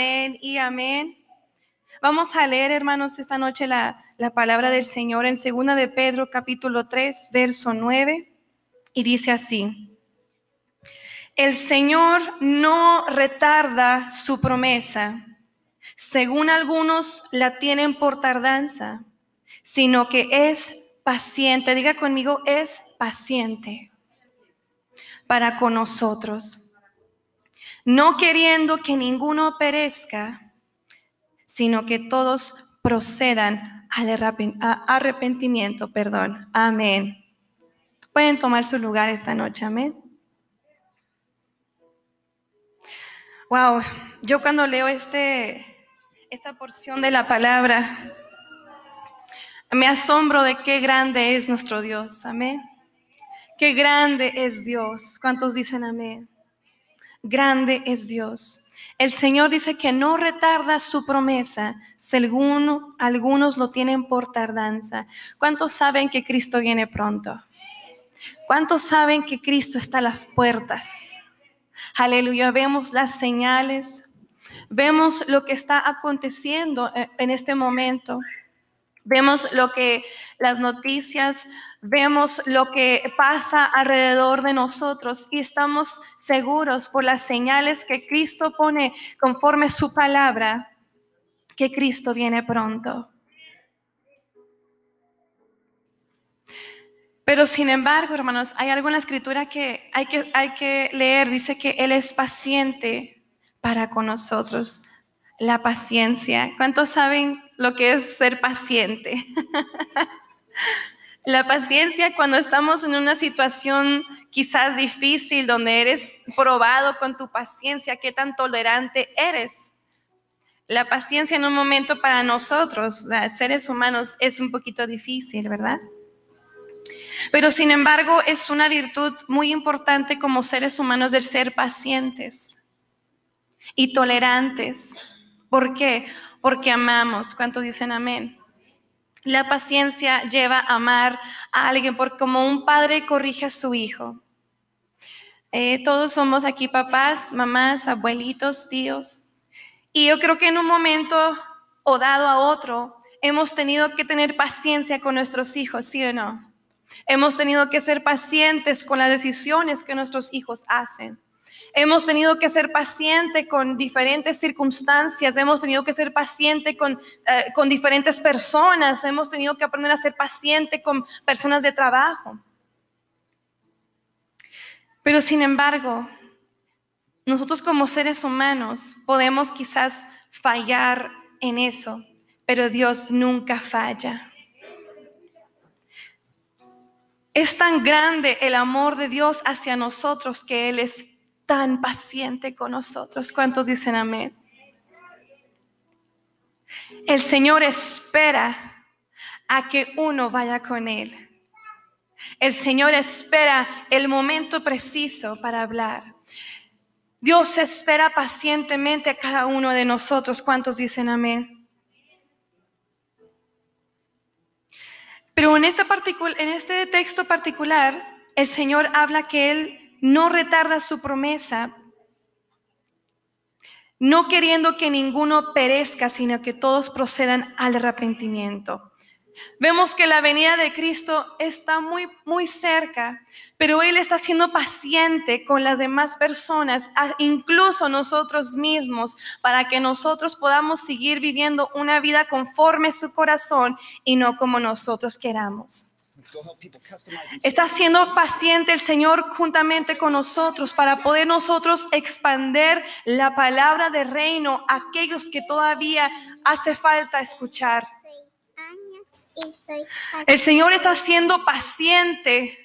Amén y amén. Vamos a leer, hermanos, esta noche la, la palabra del Señor en segunda de Pedro capítulo 3, verso 9, y dice así. El Señor no retarda su promesa, según algunos la tienen por tardanza, sino que es paciente. Diga conmigo, es paciente para con nosotros, no queriendo que ninguno perezca, sino que todos procedan al arrepentimiento, perdón. Amén. Pueden tomar su lugar esta noche, amén. Wow, yo cuando leo este, esta porción de la palabra, me asombro de qué grande es nuestro Dios, amén. Qué grande es Dios. ¿Cuántos dicen amén? Grande es Dios. El Señor dice que no retarda su promesa, según algunos lo tienen por tardanza. ¿Cuántos saben que Cristo viene pronto? ¿Cuántos saben que Cristo está a las puertas? Aleluya, vemos las señales, vemos lo que está aconteciendo en este momento. Vemos lo que las noticias, vemos lo que pasa alrededor de nosotros y estamos seguros por las señales que Cristo pone conforme su palabra que Cristo viene pronto. Pero sin embargo, hermanos, hay alguna escritura que hay que, hay que leer. Dice que Él es paciente para con nosotros. La paciencia. ¿Cuántos saben lo que es ser paciente? La paciencia cuando estamos en una situación quizás difícil, donde eres probado con tu paciencia, qué tan tolerante eres. La paciencia en un momento para nosotros, seres humanos, es un poquito difícil, ¿verdad? Pero sin embargo es una virtud muy importante como seres humanos del ser pacientes y tolerantes. ¿Por qué? Porque amamos. ¿Cuántos dicen amén? La paciencia lleva a amar a alguien porque como un padre corrige a su hijo. Eh, todos somos aquí papás, mamás, abuelitos, tíos. Y yo creo que en un momento o dado a otro hemos tenido que tener paciencia con nuestros hijos, ¿sí o no? Hemos tenido que ser pacientes con las decisiones que nuestros hijos hacen. Hemos tenido que ser pacientes con diferentes circunstancias, hemos tenido que ser pacientes con, eh, con diferentes personas, hemos tenido que aprender a ser paciente con personas de trabajo. Pero sin embargo, nosotros como seres humanos podemos quizás fallar en eso, pero Dios nunca falla. Es tan grande el amor de Dios hacia nosotros que Él es tan paciente con nosotros. ¿Cuántos dicen amén? El Señor espera a que uno vaya con Él. El Señor espera el momento preciso para hablar. Dios espera pacientemente a cada uno de nosotros. ¿Cuántos dicen amén? Pero en este, en este texto particular, el Señor habla que Él no retarda su promesa, no queriendo que ninguno perezca, sino que todos procedan al arrepentimiento. Vemos que la venida de Cristo está muy, muy cerca, pero Él está siendo paciente con las demás personas, incluso nosotros mismos, para que nosotros podamos seguir viviendo una vida conforme su corazón y no como nosotros queramos. Está siendo paciente el Señor juntamente con nosotros para poder nosotros expander la palabra de reino a aquellos que todavía hace falta escuchar. El Señor está siendo paciente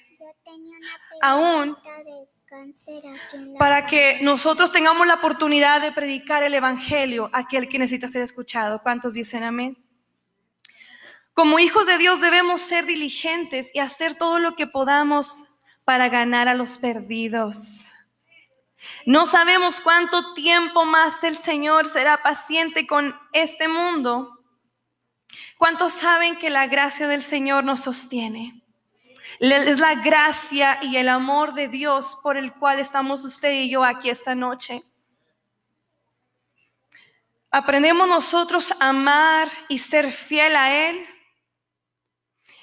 aún para que nosotros tengamos la oportunidad de predicar el Evangelio a aquel que necesita ser escuchado. ¿Cuántos dicen amén? Como hijos de Dios debemos ser diligentes y hacer todo lo que podamos para ganar a los perdidos. No sabemos cuánto tiempo más el Señor será paciente con este mundo ¿Cuántos saben que la gracia del Señor nos sostiene? Es la gracia y el amor de Dios por el cual estamos usted y yo aquí esta noche. aprendemos nosotros a amar y ser fiel a Él.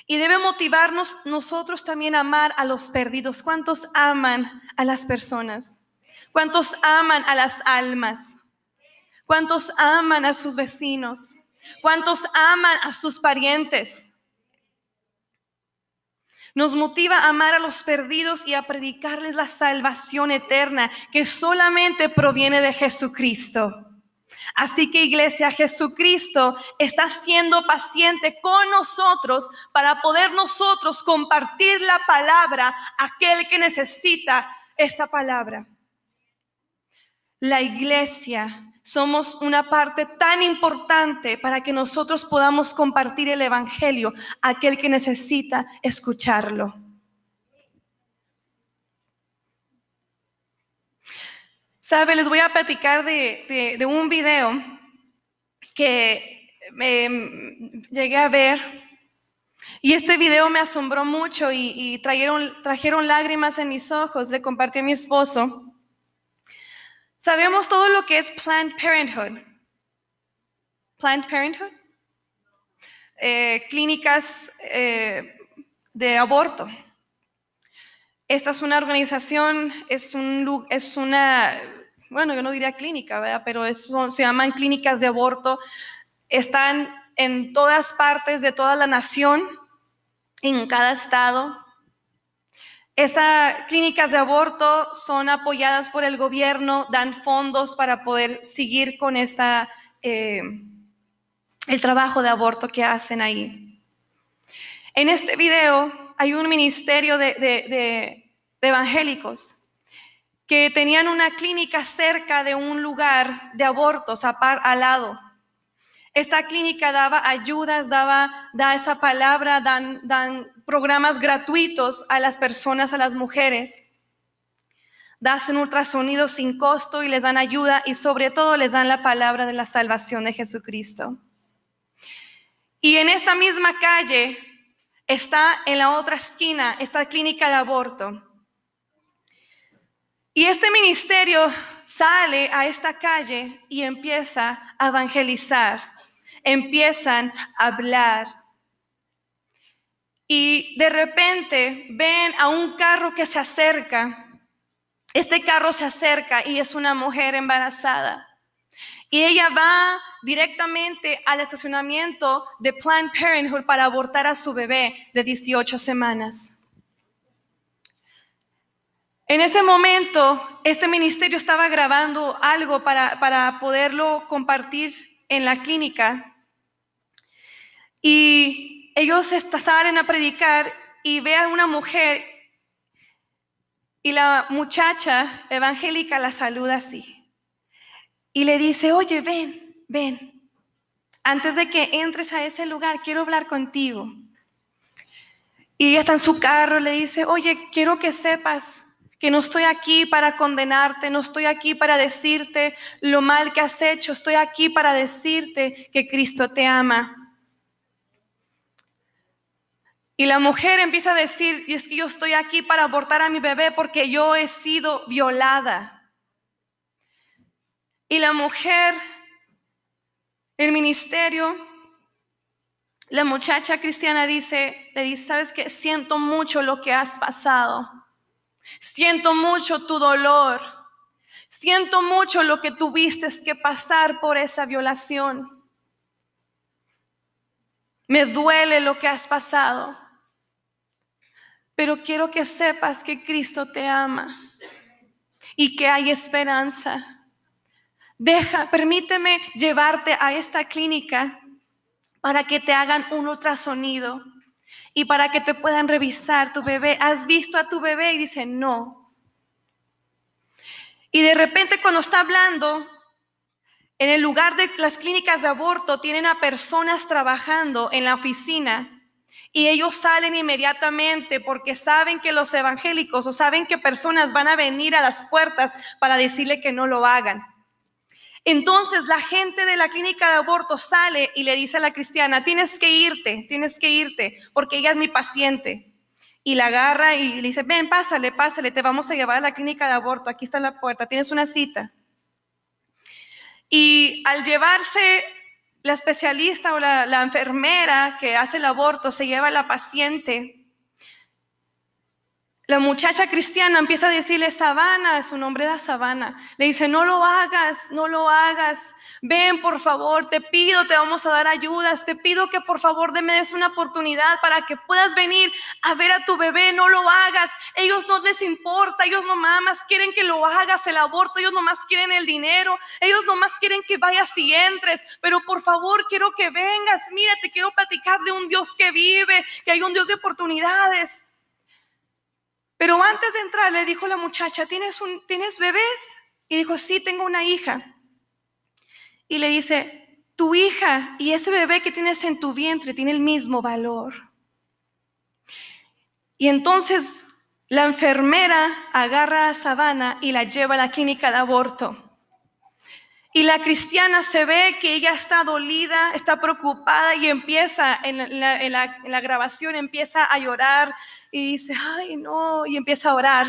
Y debe motivarnos nosotros también a amar a los perdidos. ¿Cuántos aman a las personas? ¿Cuántos aman a las almas? ¿Cuántos aman a sus vecinos? ¿Cuántos aman a sus parientes? Nos motiva a amar a los perdidos y a predicarles la salvación eterna que solamente proviene de Jesucristo. Así que iglesia, Jesucristo está siendo paciente con nosotros para poder nosotros compartir la palabra a aquel que necesita esa palabra. La iglesia somos una parte tan importante para que nosotros podamos compartir el Evangelio a aquel que necesita escucharlo. Sabe, les voy a platicar de, un video que llegué a ver y este video me asombró mucho y, trajeron, trajeron lágrimas en mis ojos. Le compartí a mi esposo. Sabemos todo lo que es Planned Parenthood. Planned Parenthood. Eh, clínicas eh, de aborto. Esta es una organización, es, un, es una, bueno, yo no diría clínica, ¿verdad? pero se llaman clínicas de aborto. Están en todas partes de toda la nación, en cada estado. Estas clínicas de aborto son apoyadas por el gobierno, dan fondos para poder seguir con esta, eh, el trabajo de aborto que hacen ahí. En este video hay un ministerio de, evangélicos que tenían una clínica cerca de un lugar de abortos al lado. Esta clínica daba ayudas, daba da esa palabra, dan, dan programas gratuitos a las personas, a las mujeres. Hacen ultrasonidos sin costo y les dan ayuda y sobre todo les dan la palabra de la salvación de Jesucristo. Y en esta misma calle está en la otra esquina esta clínica de aborto. Y este ministerio sale a esta calle y empieza a evangelizar empiezan a hablar. Y de repente ven a un carro que se acerca. Este carro se acerca y es una mujer embarazada. Y ella va directamente al estacionamiento de Planned Parenthood para abortar a su bebé de 18 semanas. En ese momento, este ministerio estaba grabando algo para, para poderlo compartir en la clínica. Y ellos salen a predicar y ve a una mujer y la muchacha evangélica la saluda así. Y le dice, oye, ven, ven. Antes de que entres a ese lugar, quiero hablar contigo. Y ella está en su carro, le dice, oye, quiero que sepas que no estoy aquí para condenarte, no estoy aquí para decirte lo mal que has hecho, estoy aquí para decirte que Cristo te ama y la mujer empieza a decir, y es que yo estoy aquí para abortar a mi bebé porque yo he sido violada. Y la mujer, el ministerio, la muchacha cristiana dice, le dice, ¿sabes qué? Siento mucho lo que has pasado. Siento mucho tu dolor. Siento mucho lo que tuviste que pasar por esa violación. Me duele lo que has pasado. Pero quiero que sepas que Cristo te ama y que hay esperanza. Deja, permíteme llevarte a esta clínica para que te hagan un ultrasonido y para que te puedan revisar tu bebé. ¿Has visto a tu bebé? Y dice, no. Y de repente cuando está hablando, en el lugar de las clínicas de aborto tienen a personas trabajando en la oficina y ellos salen inmediatamente porque saben que los evangélicos o saben que personas van a venir a las puertas para decirle que no lo hagan. Entonces la gente de la clínica de aborto sale y le dice a la cristiana, tienes que irte, tienes que irte, porque ella es mi paciente. Y la agarra y le dice, ven, pásale, pásale, te vamos a llevar a la clínica de aborto, aquí está la puerta, tienes una cita. Y al llevarse la especialista o la, la enfermera que hace el aborto, se lleva a la paciente la muchacha cristiana empieza a decirle, Sabana, su nombre era Sabana. Le dice, no lo hagas, no lo hagas. Ven, por favor, te pido, te vamos a dar ayudas. Te pido que por favor me des una oportunidad para que puedas venir a ver a tu bebé. No lo hagas. Ellos no les importa. Ellos nomás quieren que lo hagas el aborto. Ellos nomás quieren el dinero. Ellos nomás quieren que vayas y entres. Pero por favor, quiero que vengas. Mira, te quiero platicar de un Dios que vive, que hay un Dios de oportunidades. Pero antes de entrar le dijo la muchacha, ¿tienes, un, ¿tienes bebés? Y dijo, sí, tengo una hija. Y le dice, tu hija y ese bebé que tienes en tu vientre tiene el mismo valor. Y entonces la enfermera agarra a Sabana y la lleva a la clínica de aborto. Y la cristiana se ve que ella está dolida, está preocupada y empieza en la, en la grabación, empieza a llorar, y dice, ay no, y empieza a orar.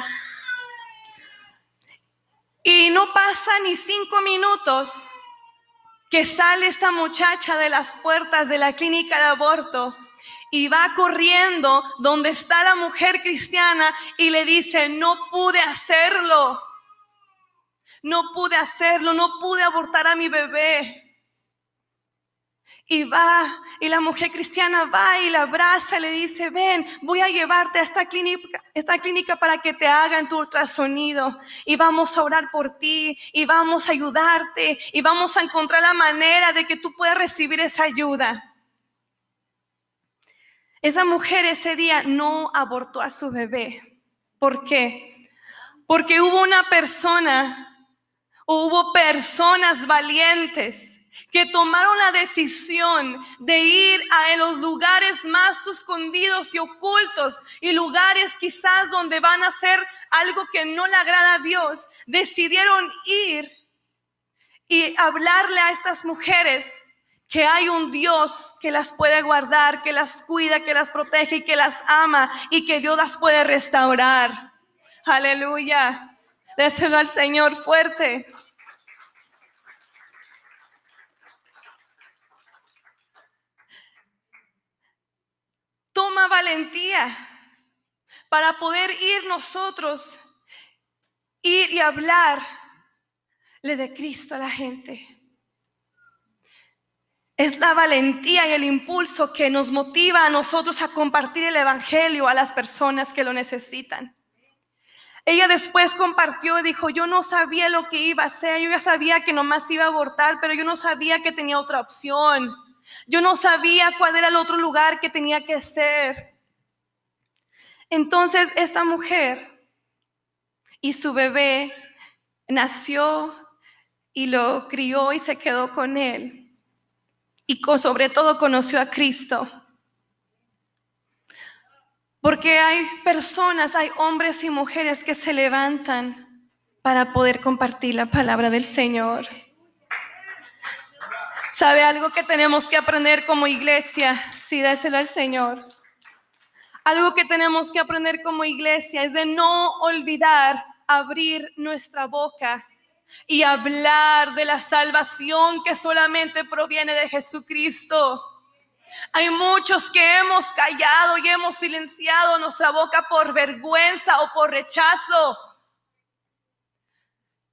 Y no pasa ni cinco minutos que sale esta muchacha de las puertas de la clínica de aborto y va corriendo donde está la mujer cristiana y le dice, no pude hacerlo, no pude hacerlo, no pude abortar a mi bebé. Y va, y la mujer cristiana va y la abraza y le dice, ven, voy a llevarte a esta clínica, esta clínica para que te hagan tu ultrasonido. Y vamos a orar por ti, y vamos a ayudarte, y vamos a encontrar la manera de que tú puedas recibir esa ayuda. Esa mujer ese día no abortó a su bebé. ¿Por qué? Porque hubo una persona, hubo personas valientes que tomaron la decisión de ir a los lugares más escondidos y ocultos y lugares quizás donde van a hacer algo que no le agrada a Dios, decidieron ir y hablarle a estas mujeres que hay un Dios que las puede guardar, que las cuida, que las protege y que las ama y que Dios las puede restaurar. Aleluya. Déselo al Señor fuerte. toma valentía para poder ir nosotros, ir y hablarle de Cristo a la gente. Es la valentía y el impulso que nos motiva a nosotros a compartir el Evangelio a las personas que lo necesitan. Ella después compartió y dijo, yo no sabía lo que iba a hacer, yo ya sabía que nomás iba a abortar, pero yo no sabía que tenía otra opción. Yo no sabía cuál era el otro lugar que tenía que ser. Entonces esta mujer y su bebé nació y lo crió y se quedó con él. Y sobre todo conoció a Cristo. Porque hay personas, hay hombres y mujeres que se levantan para poder compartir la palabra del Señor. ¿Sabe algo que tenemos que aprender como iglesia? Sí, déselo al Señor. Algo que tenemos que aprender como iglesia es de no olvidar abrir nuestra boca y hablar de la salvación que solamente proviene de Jesucristo. Hay muchos que hemos callado y hemos silenciado nuestra boca por vergüenza o por rechazo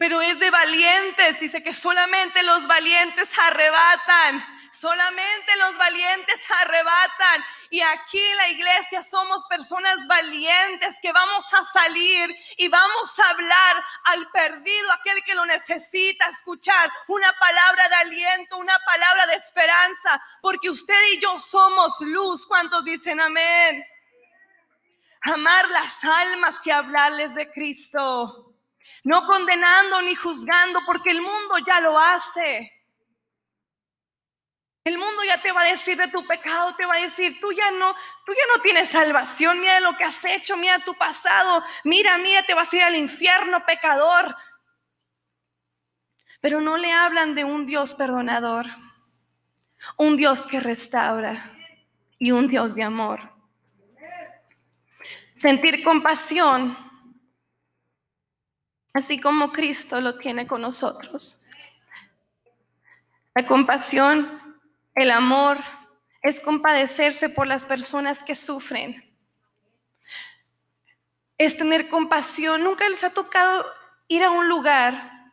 pero es de valientes. Dice que solamente los valientes arrebatan, solamente los valientes arrebatan. Y aquí en la iglesia somos personas valientes que vamos a salir y vamos a hablar al perdido, aquel que lo necesita escuchar, una palabra de aliento, una palabra de esperanza, porque usted y yo somos luz. ¿Cuántos dicen amén? Amar las almas y hablarles de Cristo no condenando ni juzgando, porque el mundo ya lo hace. El mundo ya te va a decir de tu pecado, te va a decir, tú ya no, tú ya no tienes salvación, mira lo que has hecho, mira tu pasado, mira, mira, te vas a ir al infierno, pecador. Pero no le hablan de un Dios perdonador, un Dios que restaura y un Dios de amor. Sentir compasión así como Cristo lo tiene con nosotros. La compasión, el amor, es compadecerse por las personas que sufren. Es tener compasión. Nunca les ha tocado ir a un lugar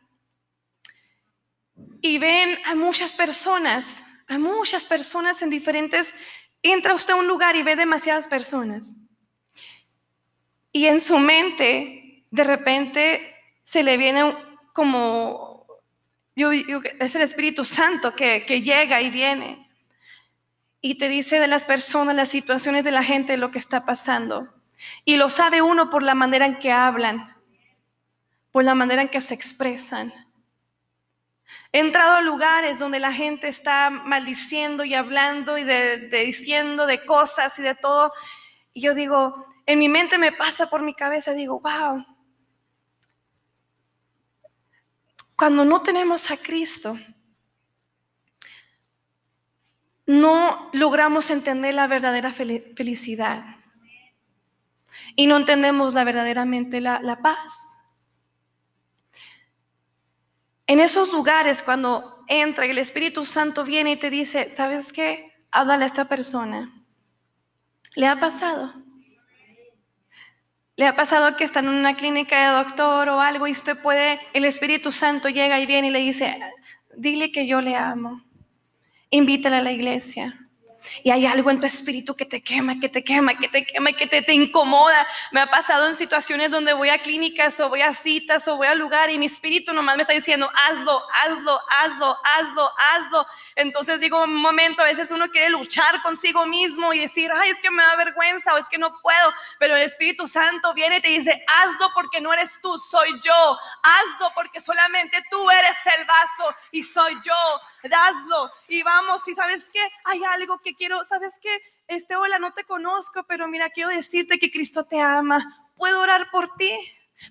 y ven a muchas personas, a muchas personas en diferentes... Entra usted a un lugar y ve demasiadas personas. Y en su mente, de repente, se le viene como, yo, es el Espíritu Santo que, que llega y viene y te dice de las personas, las situaciones de la gente, lo que está pasando. Y lo sabe uno por la manera en que hablan, por la manera en que se expresan. He entrado a lugares donde la gente está maldiciendo y hablando y de, diciendo de cosas y de todo. Y yo digo, en mi mente me pasa por mi cabeza, digo, wow. Cuando no tenemos a Cristo, no logramos entender la verdadera felicidad y no entendemos la verdaderamente la, la paz. En esos lugares cuando entra el Espíritu Santo viene y te dice, ¿sabes qué? Háblale a esta persona. ¿Le ha pasado? ¿Le ha pasado que está en una clínica de doctor o algo y usted puede, el Espíritu Santo llega y viene y le dice, dile que yo le amo? invítala a la iglesia y hay algo en tu espíritu que te quema, que te quema, que te quema, que te, te incomoda. Me ha pasado en situaciones donde voy a clínicas o voy a citas o voy a lugar y mi espíritu nomás me está diciendo, hazlo, hazlo, hazlo, hazlo, hazlo. Entonces digo, un momento, a veces uno quiere luchar consigo mismo y decir, ay, es que me da vergüenza o es que no puedo, pero el Espíritu Santo viene y te dice, hazlo porque no eres tú, soy yo. Hazlo porque solamente tú eres el vaso y soy yo. Hazlo y vamos y sabes que hay algo que quiero, ¿sabes qué? Este, hola, no te conozco, pero mira, quiero decirte que Cristo te ama. ¿Puedo orar por ti?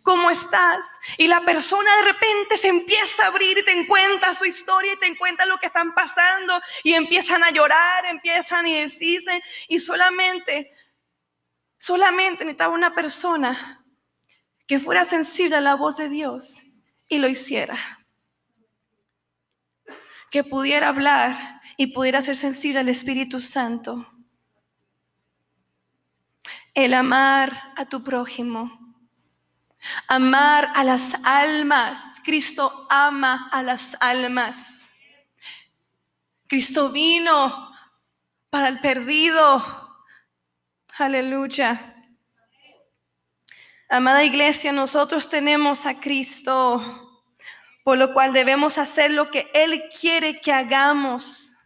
¿Cómo estás? Y la persona de repente se empieza a abrir y te cuenta su historia y te cuenta lo que están pasando y empiezan a llorar, empiezan y deciden y solamente, solamente necesitaba una persona que fuera sensible a la voz de Dios y lo hiciera. Que pudiera hablar y pudiera ser sensible al Espíritu Santo. El amar a tu prójimo. Amar a las almas. Cristo ama a las almas. Cristo vino para el perdido. Aleluya. Amada iglesia, nosotros tenemos a Cristo, por lo cual debemos hacer lo que Él quiere que hagamos.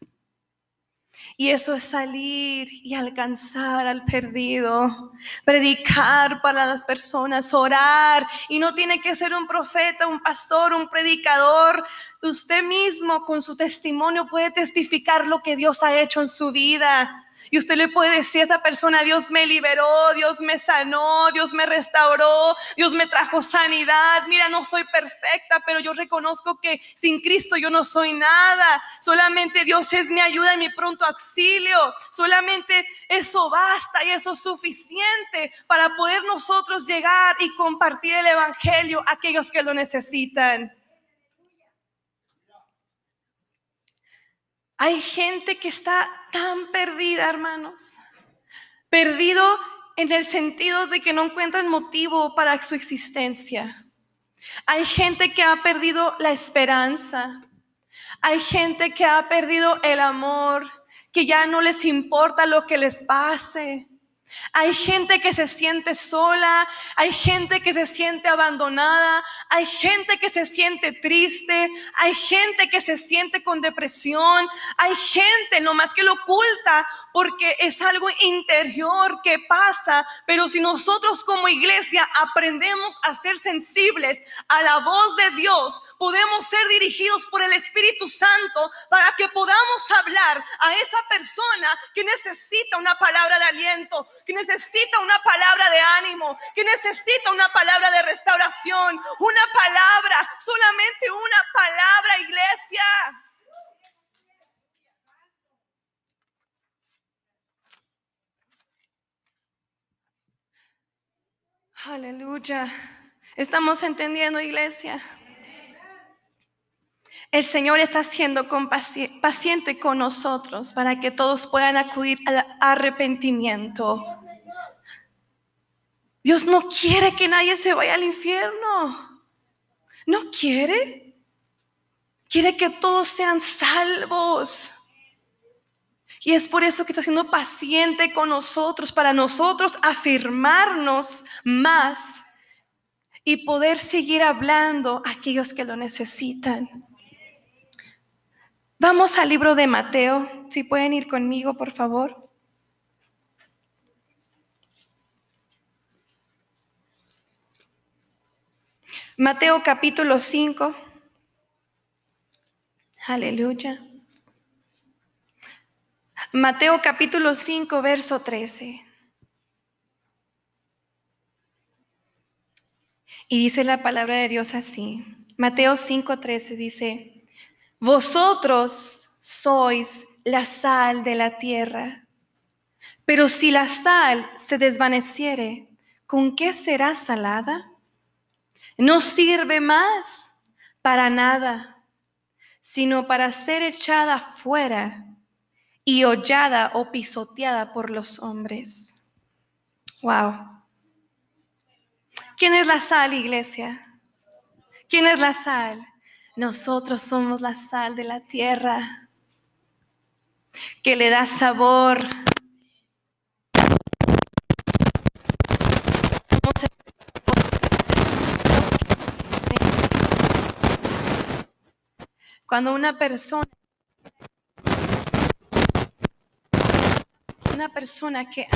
Y eso es salir y alcanzar al perdido, predicar para las personas, orar. Y no tiene que ser un profeta, un pastor, un predicador. Usted mismo con su testimonio puede testificar lo que Dios ha hecho en su vida. Y usted le puede decir a esa persona, Dios me liberó, Dios me sanó, Dios me restauró, Dios me trajo sanidad. Mira, no soy perfecta, pero yo reconozco que sin Cristo yo no soy nada. Solamente Dios es mi ayuda y mi pronto auxilio. Solamente eso basta y eso es suficiente para poder nosotros llegar y compartir el Evangelio a aquellos que lo necesitan. Hay gente que está tan perdida, hermanos. Perdido en el sentido de que no encuentran motivo para su existencia. Hay gente que ha perdido la esperanza. Hay gente que ha perdido el amor, que ya no les importa lo que les pase. Hay gente que se siente sola, hay gente que se siente abandonada, hay gente que se siente triste, hay gente que se siente con depresión, hay gente nomás que lo oculta porque es algo interior que pasa, pero si nosotros como iglesia aprendemos a ser sensibles a la voz de Dios, podemos ser dirigidos por el Espíritu Santo para que podamos hablar a esa persona que necesita una palabra de aliento, que necesita una palabra de ánimo, que necesita una palabra de restauración, una palabra, solamente una palabra, iglesia. Aleluya. Estamos entendiendo, iglesia. El Señor está siendo paciente con nosotros para que todos puedan acudir al arrepentimiento. Dios no quiere que nadie se vaya al infierno. No quiere. Quiere que todos sean salvos. Y es por eso que está siendo paciente con nosotros, para nosotros afirmarnos más y poder seguir hablando a aquellos que lo necesitan. Vamos al libro de Mateo, si pueden ir conmigo, por favor. Mateo capítulo 5. Aleluya. Mateo capítulo 5, verso 13. Y dice la palabra de Dios así. Mateo 5, 13 dice, vosotros sois la sal de la tierra, pero si la sal se desvaneciere, ¿con qué será salada? No sirve más para nada, sino para ser echada fuera y hollada o pisoteada por los hombres. Wow. ¿Quién es la sal, iglesia? ¿Quién es la sal? Nosotros somos la sal de la tierra que le da sabor. Cuando una persona una persona que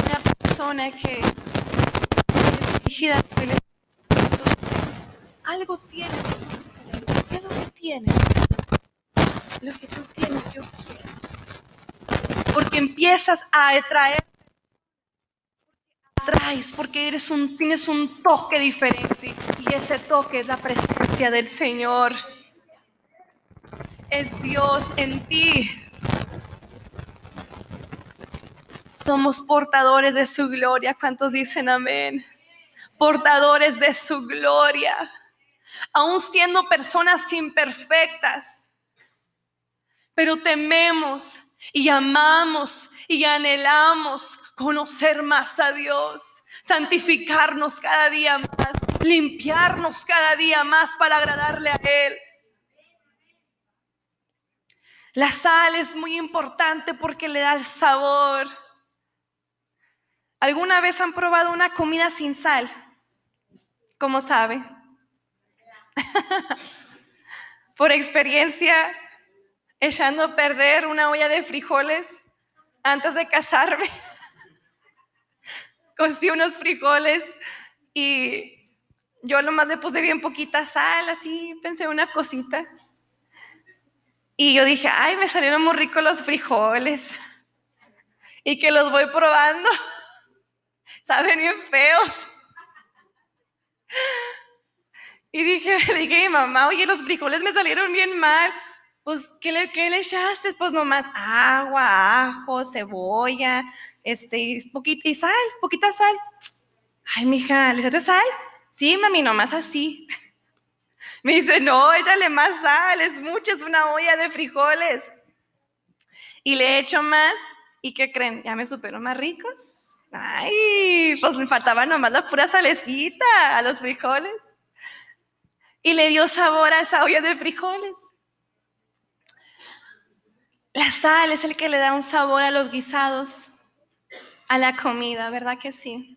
una persona que es dirigida el algo tienes ¿Qué es lo que tienes? Lo que tú tienes, yo quiero. Porque empiezas a atraer, atraes, porque eres un, tienes un toque diferente. Y ese toque es la presencia del Señor. Es Dios en ti. Somos portadores de su gloria. ¿Cuántos dicen amén? Portadores de su gloria. Aún siendo personas imperfectas. Pero tememos y amamos y anhelamos conocer más a Dios, santificarnos cada día más, limpiarnos cada día más para agradarle a Él. La sal es muy importante porque le da el sabor. ¿Alguna vez han probado una comida sin sal? ¿Cómo sabe? Por experiencia, echando a perder una olla de frijoles antes de casarme. Cocí unos frijoles y yo nomás le puse bien poquita sal, así pensé una cosita. Y yo dije, ay, me salieron muy ricos los frijoles. Y que los voy probando saben bien feos. Y dije, dije a mi mamá, oye, los frijoles me salieron bien mal. Pues, ¿qué le, qué le echaste? Pues nomás agua, ajo, cebolla, este, poquita, y sal, poquita sal. Ay, mija, ¿le echaste sal? Sí, mami, nomás así. Me dice, no, échale más sal, es mucho, es una olla de frijoles. Y le echo más, ¿y qué creen? ¿Ya me supero más ricos? Ay, pues me faltaba nomás la pura salecita a los frijoles. Y le dio sabor a esa olla de frijoles. La sal es el que le da un sabor a los guisados, a la comida, ¿verdad que sí?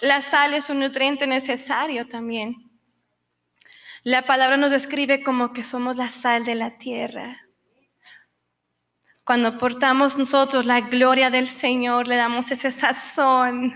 La sal es un nutriente necesario también. La palabra nos describe como que somos la sal de la tierra. Cuando portamos nosotros la gloria del Señor, le damos ese sazón.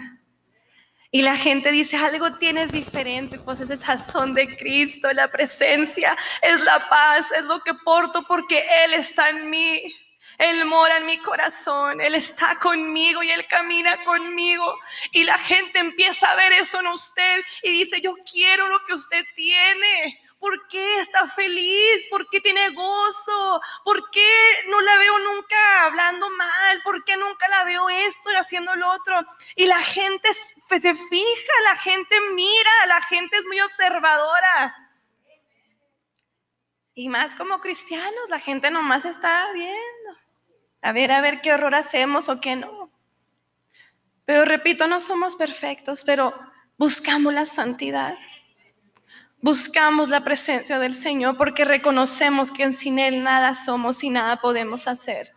Y la gente dice, algo tienes diferente, pues ese sazón de Cristo, la presencia, es la paz, es lo que porto porque Él está en mí. Él mora en mi corazón, Él está conmigo y Él camina conmigo. Y la gente empieza a ver eso en usted y dice, yo quiero lo que usted tiene. ¿Por qué está feliz? ¿Por qué tiene gozo? ¿Por qué no la veo nunca hablando mal? ¿Por qué nunca la veo esto y haciendo lo otro? Y la gente se fija, la gente mira, la gente es muy observadora. Y más como cristianos, la gente nomás está viendo. A ver, a ver qué horror hacemos o qué no. Pero repito, no somos perfectos, pero buscamos la santidad. Buscamos la presencia del Señor porque reconocemos que sin Él nada somos y nada podemos hacer.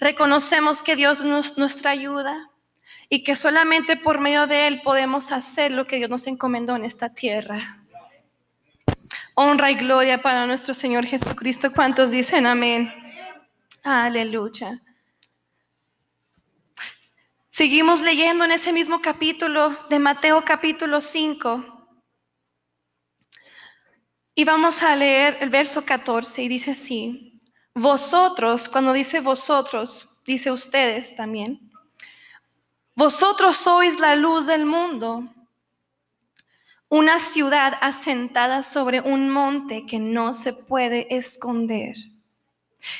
Reconocemos que Dios es nuestra ayuda y que solamente por medio de Él podemos hacer lo que Dios nos encomendó en esta tierra. Honra y gloria para nuestro Señor Jesucristo. ¿Cuántos dicen amén? Aleluya. Seguimos leyendo en ese mismo capítulo de Mateo capítulo 5. Y vamos a leer el verso 14 y dice así, vosotros, cuando dice vosotros, dice ustedes también, vosotros sois la luz del mundo, una ciudad asentada sobre un monte que no se puede esconder,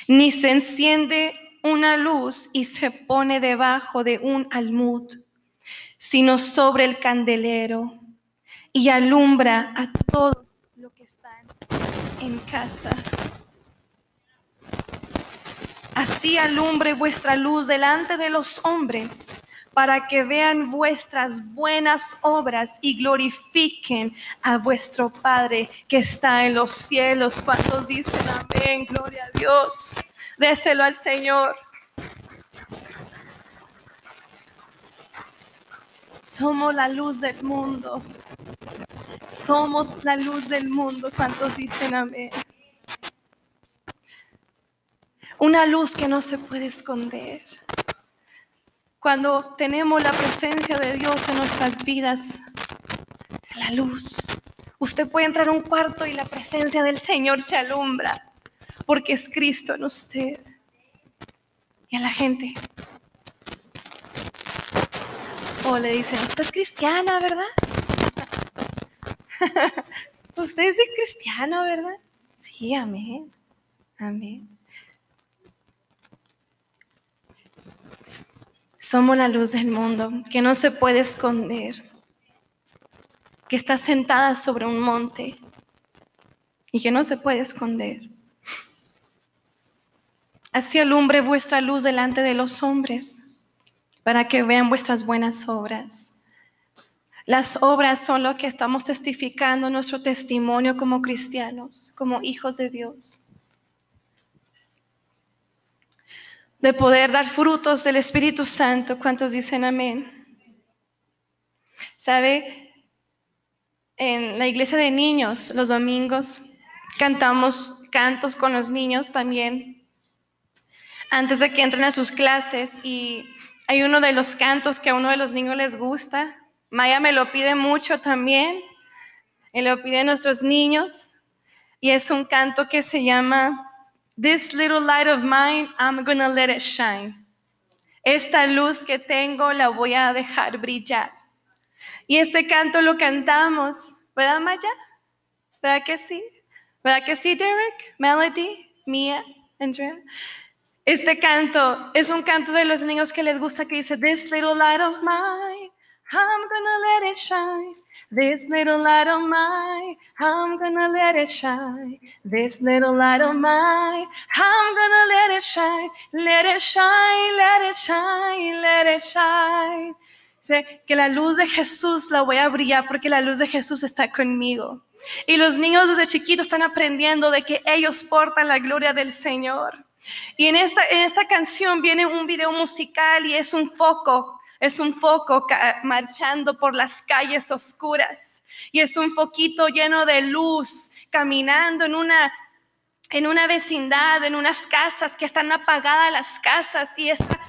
ni se enciende una luz y se pone debajo de un almud, sino sobre el candelero y alumbra a todos están en casa. Así alumbre vuestra luz delante de los hombres, para que vean vuestras buenas obras y glorifiquen a vuestro Padre que está en los cielos. ¿Cuántos dicen amén? Gloria a Dios. Déselo al Señor. Somos la luz del mundo. Somos la luz del mundo. ¿Cuántos dicen amén? Una luz que no se puede esconder. Cuando tenemos la presencia de Dios en nuestras vidas, la luz. Usted puede entrar a un cuarto y la presencia del Señor se alumbra, porque es Cristo en usted. Y a la gente. O le dicen, usted es cristiana, ¿verdad? Usted es cristiano, ¿verdad? Sí, amén. Amén. Somos la luz del mundo que no se puede esconder, que está sentada sobre un monte y que no se puede esconder. Así alumbre vuestra luz delante de los hombres, para que vean vuestras buenas obras las obras son lo que estamos testificando, nuestro testimonio como cristianos, como hijos de Dios. De poder dar frutos del Espíritu Santo. ¿Cuántos dicen amén? ¿Sabe? En la iglesia de niños, los domingos, cantamos cantos con los niños también, antes de que entren a sus clases. Y hay uno de los cantos que a uno de los niños les gusta, Maya me lo pide mucho también, y lo pide a nuestros niños, y es un canto que se llama This little light of mine, I'm gonna let it shine. Esta luz que tengo la voy a dejar brillar. Y este canto lo cantamos, ¿verdad Maya? ¿Verdad que sí? ¿Verdad que sí, Derek? Melody, Mia, Andrea. Este canto es un canto de los niños que les gusta que dice, This little light of mine, I'm gonna let it shine. This little light of mine, I'm gonna let it shine. This little light of mine, I'm gonna let it shine. Let it shine, let it shine, let it shine. Sé que la luz de Jesús la voy a brillar porque la luz de Jesús está conmigo. Y los niños desde chiquitos están aprendiendo de que ellos portan la gloria del Señor. Y en esta, en esta canción viene un video musical y es un foco es un foco marchando por las calles oscuras. Y es un foquito lleno de luz caminando en una en una vecindad, en unas casas que están apagadas las casas. Y esta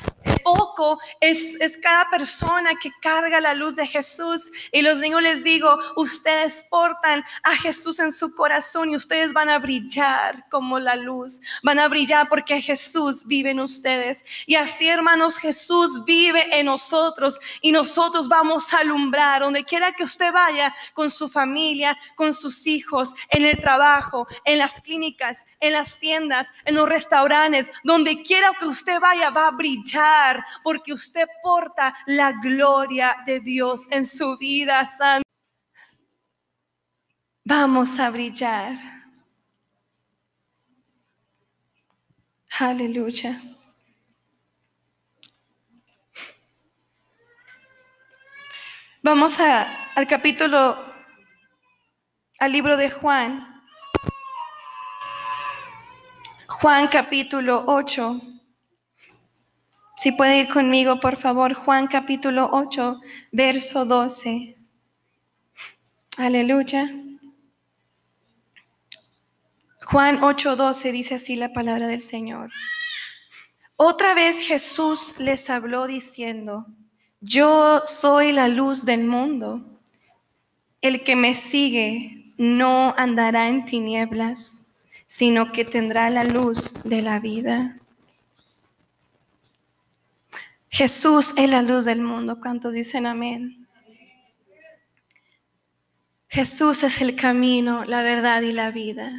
foco es, es cada persona que carga la luz de Jesús. Y los niños les digo, ustedes portan a Jesús en su corazón y ustedes van a brillar como la luz. Van a brillar porque Jesús vive en ustedes. Y así, hermanos, Jesús vive en nosotros y nosotros vamos a alumbrar donde quiera que usted vaya con su familia, con sus hijos, en el trabajo, en las clínicas, en las tiendas, en los restaurantes, donde quiera que usted vaya va a brillar porque usted porta la gloria de Dios en su vida santa. Vamos a brillar. Aleluya. Vamos a, al capítulo, al libro de Juan. Juan capítulo 8. Si puede ir conmigo, por favor, Juan capítulo 8, verso 12. Aleluya. Juan 8:12 dice así la palabra del Señor. Otra vez Jesús les habló diciendo, yo soy la luz del mundo. El que me sigue no andará en tinieblas, sino que tendrá la luz de la vida. Jesús es la luz del mundo. ¿Cuántos dicen amén? Jesús es el camino, la verdad y la vida.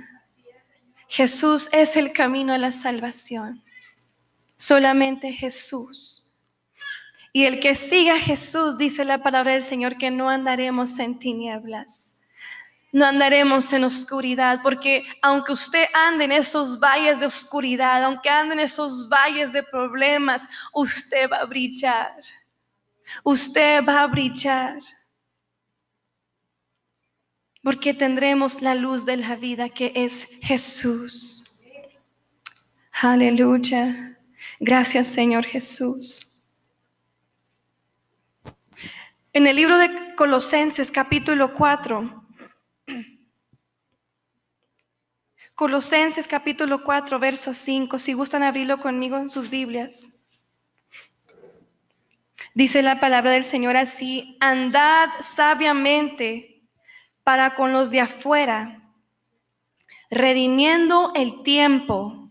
Jesús es el camino a la salvación. Solamente Jesús. Y el que siga a Jesús, dice la palabra del Señor, que no andaremos en tinieblas. No andaremos en oscuridad, porque aunque usted ande en esos valles de oscuridad, aunque ande en esos valles de problemas, usted va a brillar. Usted va a brillar porque tendremos la luz de la vida que es Jesús. Aleluya. Gracias Señor Jesús. En el libro de Colosenses capítulo 4, Colosenses capítulo 4, verso 5, si gustan abrirlo conmigo en sus Biblias. Dice la palabra del Señor así, andad sabiamente para con los de afuera, redimiendo el tiempo.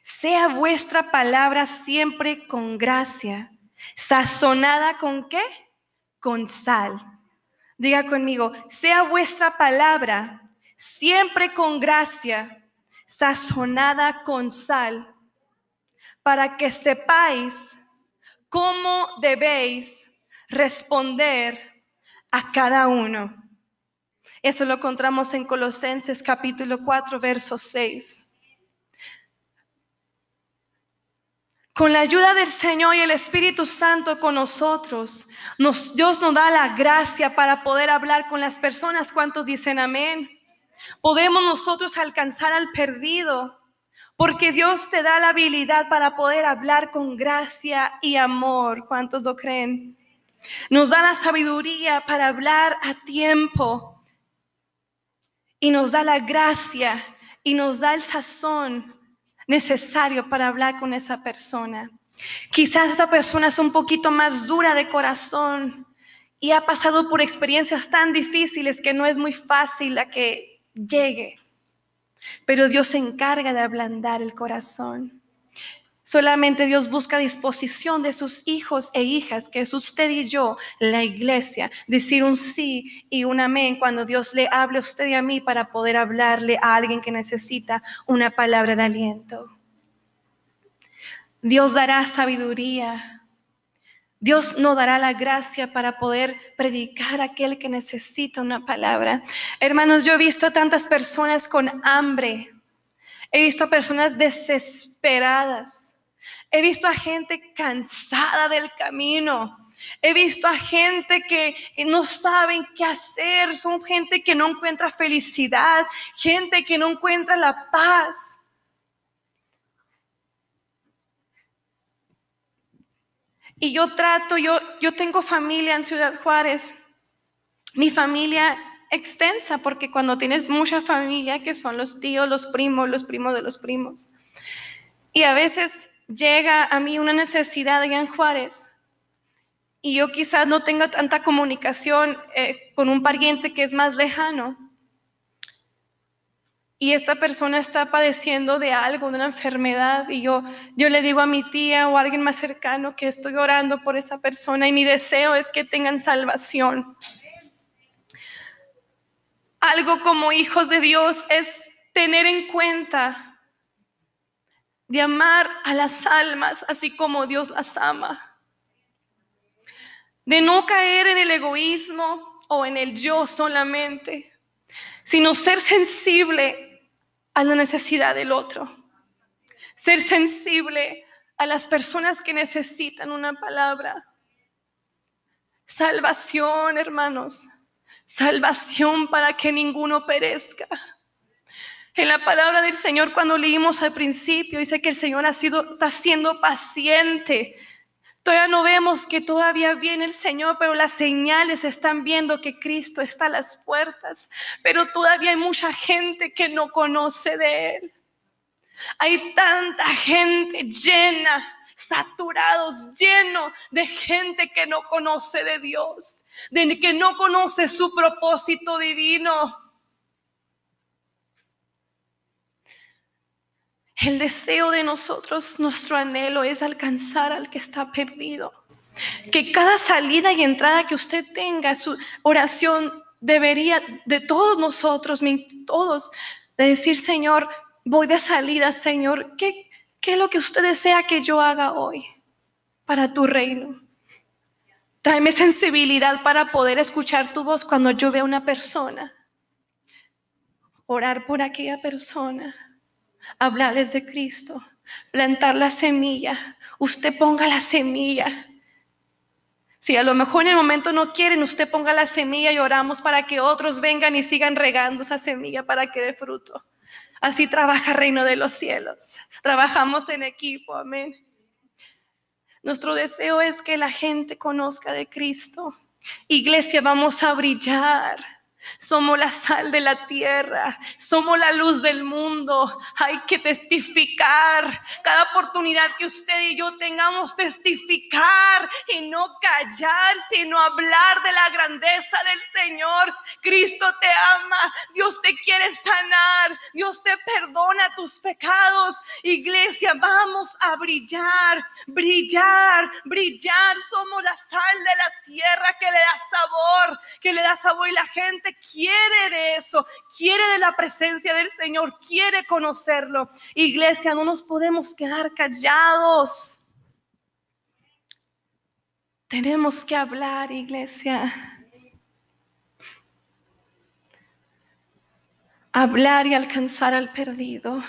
Sea vuestra palabra siempre con gracia, sazonada con qué? Con sal. Diga conmigo, sea vuestra palabra siempre con gracia, sazonada con sal, para que sepáis cómo debéis responder a cada uno. Eso lo encontramos en Colosenses capítulo 4, verso 6. Con la ayuda del Señor y el Espíritu Santo con nosotros, nos, Dios nos da la gracia para poder hablar con las personas. ¿Cuántos dicen amén? Podemos nosotros alcanzar al perdido, porque Dios te da la habilidad para poder hablar con gracia y amor. ¿Cuántos lo creen? Nos da la sabiduría para hablar a tiempo y nos da la gracia y nos da el sazón necesario para hablar con esa persona. Quizás esa persona es un poquito más dura de corazón y ha pasado por experiencias tan difíciles que no es muy fácil a que llegue. Pero Dios se encarga de ablandar el corazón. Solamente Dios busca disposición de sus hijos e hijas, que es usted y yo, la iglesia, decir un sí y un amén cuando Dios le hable a usted y a mí para poder hablarle a alguien que necesita una palabra de aliento. Dios dará sabiduría. Dios nos dará la gracia para poder predicar a aquel que necesita una palabra. Hermanos, yo he visto tantas personas con hambre. He visto a personas desesperadas He visto a gente cansada del camino. He visto a gente que no saben qué hacer. Son gente que no encuentra felicidad. Gente que no encuentra la paz. Y yo trato, yo, yo tengo familia en Ciudad Juárez. Mi familia extensa, porque cuando tienes mucha familia, que son los tíos, los primos, los primos de los primos. Y a veces llega a mí una necesidad allá en Juárez y yo quizás no tenga tanta comunicación eh, con un pariente que es más lejano y esta persona está padeciendo de algo, de una enfermedad, y yo, yo le digo a mi tía o a alguien más cercano que estoy orando por esa persona y mi deseo es que tengan salvación. Algo como hijos de Dios es tener en cuenta de amar a las almas así como Dios las ama. De no caer en el egoísmo o en el yo solamente, sino ser sensible a la necesidad del otro. ser sensible a las personas que necesitan una palabra. Salvación, hermanos. Salvación para que ninguno perezca. En la palabra del Señor, cuando leímos al principio, dice que el Señor ha sido, está siendo paciente. Todavía no vemos que todavía viene el Señor, pero las señales están viendo que Cristo está a las puertas. Pero todavía hay mucha gente que no conoce de Él. Hay tanta gente llena, saturados, lleno de gente que no conoce de Dios, de que no conoce su propósito divino. El deseo de nosotros, nuestro anhelo es alcanzar al que está perdido. Que cada salida y entrada que usted tenga, su oración debería de todos nosotros, todos, de decir, Señor, voy de salida, Señor, ¿qué, ¿qué es lo que usted desea que yo haga hoy para tu reino? Tráeme sensibilidad para poder escuchar tu voz cuando yo vea una persona. Orar por aquella persona. Hablarles de Cristo. Plantar la semilla. Usted ponga la semilla. Si a lo mejor en el momento no quieren, usted ponga la semilla y oramos para que otros vengan y sigan regando esa semilla para que dé fruto. Así trabaja reino de los cielos. Trabajamos en equipo, amén. Nuestro deseo es que la gente conozca de Cristo. Iglesia, vamos a brillar. Somos la sal de la tierra, somos la luz del mundo. Hay que testificar. Cada oportunidad que usted y yo tengamos, testificar y no callar, sino hablar de la grandeza del Señor. Cristo te ama, Dios te quiere sanar, Dios te perdona tus pecados. Iglesia, vamos a brillar, brillar, brillar. Somos la sal de la tierra que le da sabor, que le da sabor y la gente quiere de eso, quiere de la presencia del Señor, quiere conocerlo. Iglesia, no nos podemos quedar callados. Tenemos que hablar, iglesia. Hablar y alcanzar al perdido.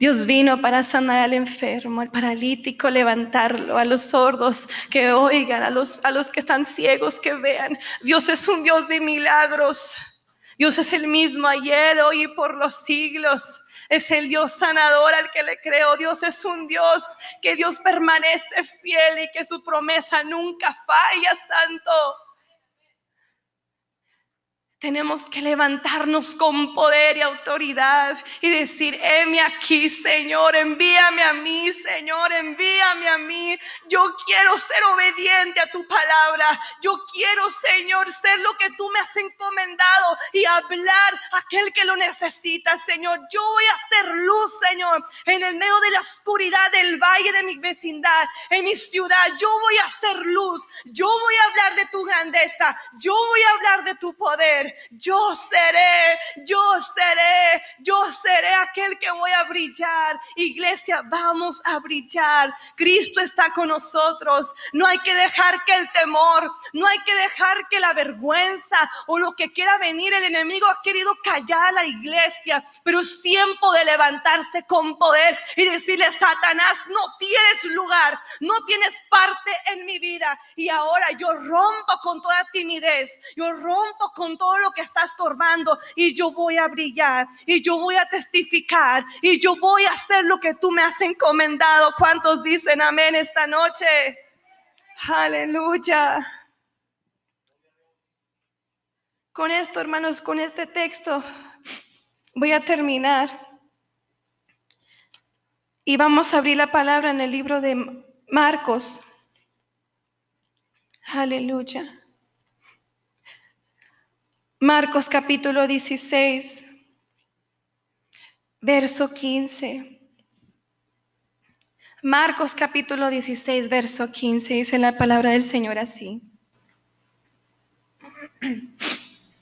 Dios vino para sanar al enfermo, al paralítico, levantarlo, a los sordos que oigan, a los, a los que están ciegos que vean. Dios es un Dios de milagros. Dios es el mismo ayer, hoy y por los siglos. Es el Dios sanador al que le creo. Dios es un Dios que Dios permanece fiel y que su promesa nunca falla, santo. Tenemos que levantarnos con poder y autoridad y decir, heme aquí, Señor, envíame a mí, Señor, envíame a mí. Yo quiero ser obediente a tu palabra. Yo quiero, Señor, ser lo que tú me has encomendado y hablar a aquel que lo necesita, Señor. Yo voy a ser luz, Señor, en el medio de la oscuridad del valle de mi vecindad, en mi ciudad. Yo voy a ser luz. Yo voy a hablar de tu grandeza. Yo voy a hablar de tu poder yo seré, yo seré, yo seré aquel que voy a brillar. Iglesia, vamos a brillar. Cristo está con nosotros. No hay que dejar que el temor, no hay que dejar que la vergüenza o lo que quiera venir, el enemigo ha querido callar a la iglesia, pero es tiempo de levantarse con poder y decirle, Satanás, no tienes lugar, no tienes parte en mi vida. Y ahora yo rompo con toda timidez, yo rompo con todo lo que está estorbando y yo voy a brillar y yo voy a testificar y yo voy a hacer lo que tú me has encomendado. ¿Cuántos dicen amén esta noche? Aleluya. Con esto, hermanos, con este texto voy a terminar. Y vamos a abrir la palabra en el libro de Marcos. Aleluya. Marcos capítulo 16, verso 15. Marcos capítulo 16, verso 15, dice la palabra del Señor así.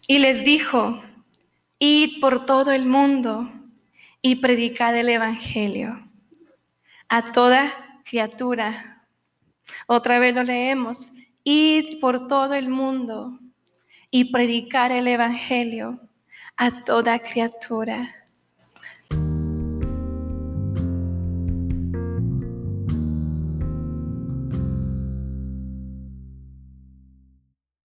Y les dijo, id por todo el mundo y predicad el Evangelio a toda criatura. Otra vez lo leemos, id por todo el mundo y predicar el Evangelio a toda criatura.